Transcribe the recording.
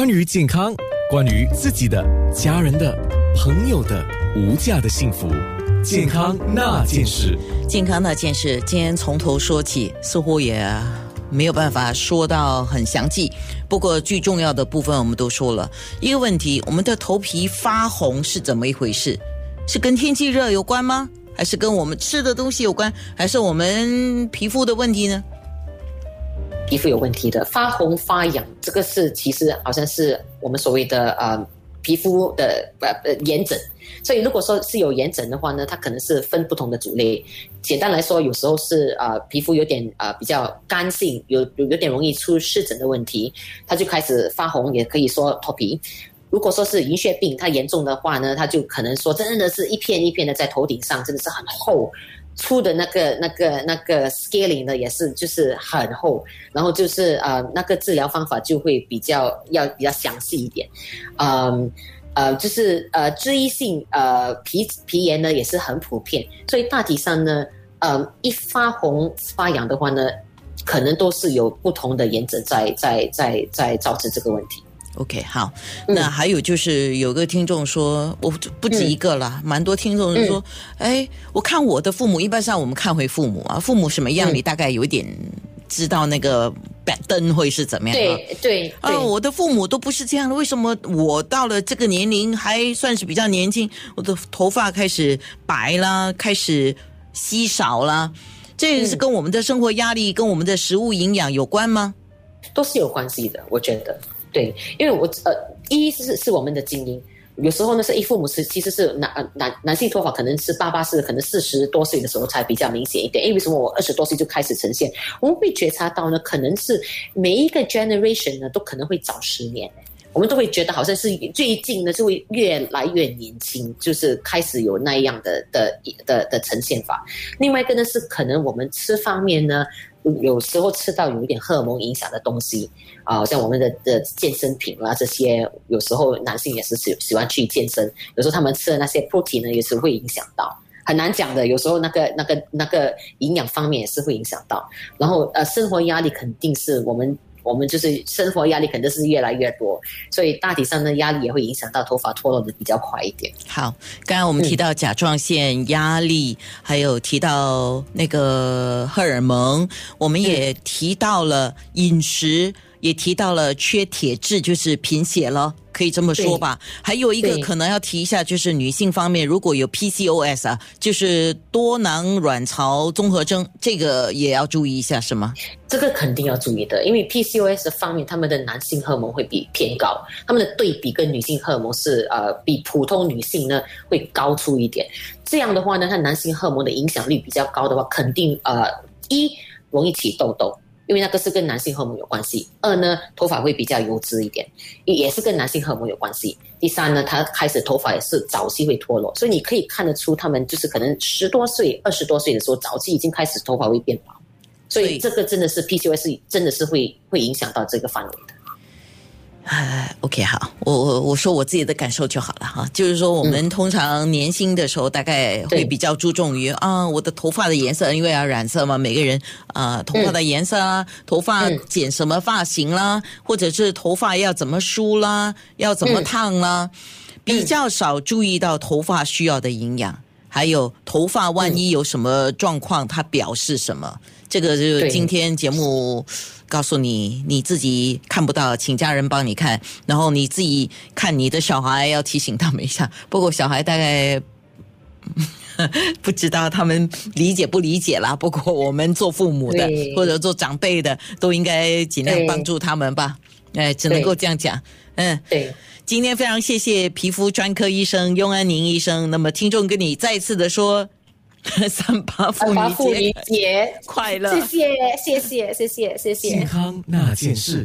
关于健康，关于自己的、家人的、朋友的无价的幸福，健康那件事。健康那件事，今天从头说起，似乎也没有办法说到很详细。不过最重要的部分我们都说了。一个问题，我们的头皮发红是怎么一回事？是跟天气热有关吗？还是跟我们吃的东西有关？还是我们皮肤的问题呢？皮肤有问题的发红发痒，这个是其实好像是我们所谓的呃皮肤的呃呃炎疹。所以如果说是有炎疹的话呢，它可能是分不同的种类。简单来说，有时候是呃皮肤有点呃比较干性，有有有点容易出湿疹的问题，它就开始发红，也可以说脱皮。如果说是银屑病，它严重的话呢，它就可能说真的是一片一片的在头顶上，真的是很厚。出的那个、那个、那个 scaling 呢，也是就是很厚，然后就是呃，那个治疗方法就会比较要比较详细一点，嗯呃，就是呃，脂溢性呃皮皮炎呢也是很普遍，所以大体上呢，呃，一发红发痒的话呢，可能都是有不同的炎症在在在在造成这个问题。OK，好，那还有就是有个听众说，我不止一个了，蛮多听众说，哎，我看我的父母，一般上我们看回父母啊，父母什么样，你大概有一点知道那个板凳会是怎么样。对对啊，我的父母都不是这样的，为什么我到了这个年龄还算是比较年轻，我的头发开始白啦，开始稀少啦？这是跟我们的生活压力、跟我们的食物营养有关吗？都是有关系的，我觉得。对，因为我呃，一是是我们的精英，有时候呢是一父母是其实是男男男性脱发可能是爸爸是可能四十多岁的时候才比较明显一点，因为什么我二十多岁就开始呈现，我们会觉察到呢，可能是每一个 generation 呢都可能会早十年，我们都会觉得好像是最近呢就会越来越年轻，就是开始有那样的的的的呈现法。另外一个呢是可能我们吃方面呢。有时候吃到有一点荷尔蒙影响的东西啊，像我们的的健身品啦这些，有时候男性也是喜喜欢去健身，有时候他们吃的那些 protein 呢也是会影响到，很难讲的。有时候那个那个那个营养方面也是会影响到，然后呃生活压力肯定是我们。我们就是生活压力肯定是越来越多，所以大体上的，压力也会影响到头发脱落的比较快一点。好，刚刚我们提到甲状腺压力，还有提到那个荷尔蒙，我们也提到了饮食，也提到了缺铁质，就是贫血了。可以这么说吧，还有一个可能要提一下，就是女性方面如果有 PCOS 啊，就是多囊卵巢综合征，这个也要注意一下，是吗？这个肯定要注意的，因为 PCOS 方面，他们的男性荷尔蒙会比偏高，他们的对比跟女性荷尔蒙是呃比普通女性呢会高出一点。这样的话呢，它男性荷尔蒙的影响力比较高的话，肯定呃一容易起痘痘。因为那个是跟男性荷尔蒙有关系。二呢，头发会比较油脂一点，也是跟男性荷尔蒙有关系。第三呢，他开始头发也是早期会脱落，所以你可以看得出他们就是可能十多岁、二十多岁的时候，早期已经开始头发会变薄。所以这个真的是 PCOS，真的是会会影响到这个范围的。哎，OK，好，我我我说我自己的感受就好了哈，就是说我们通常年轻的时候，大概会比较注重于啊，我的头发的颜色，因为要染色嘛，每个人啊，头发的颜色啊，头发剪什么发型啦，或者是头发要怎么梳啦，要怎么烫啦，比较少注意到头发需要的营养，还有头发万一有什么状况，它表示什么，这个就是今天节目。告诉你，你自己看不到，请家人帮你看，然后你自己看你的小孩，要提醒他们一下。不过小孩大概不知道他们理解不理解啦。不过我们做父母的或者做长辈的，都应该尽量帮助他们吧。哎，只能够这样讲。嗯，对。今天非常谢谢皮肤专科医生雍安宁医生。那么，听众跟你再次的说，三八妇女节快乐！谢谢，谢谢，谢谢，谢谢。健康那件事。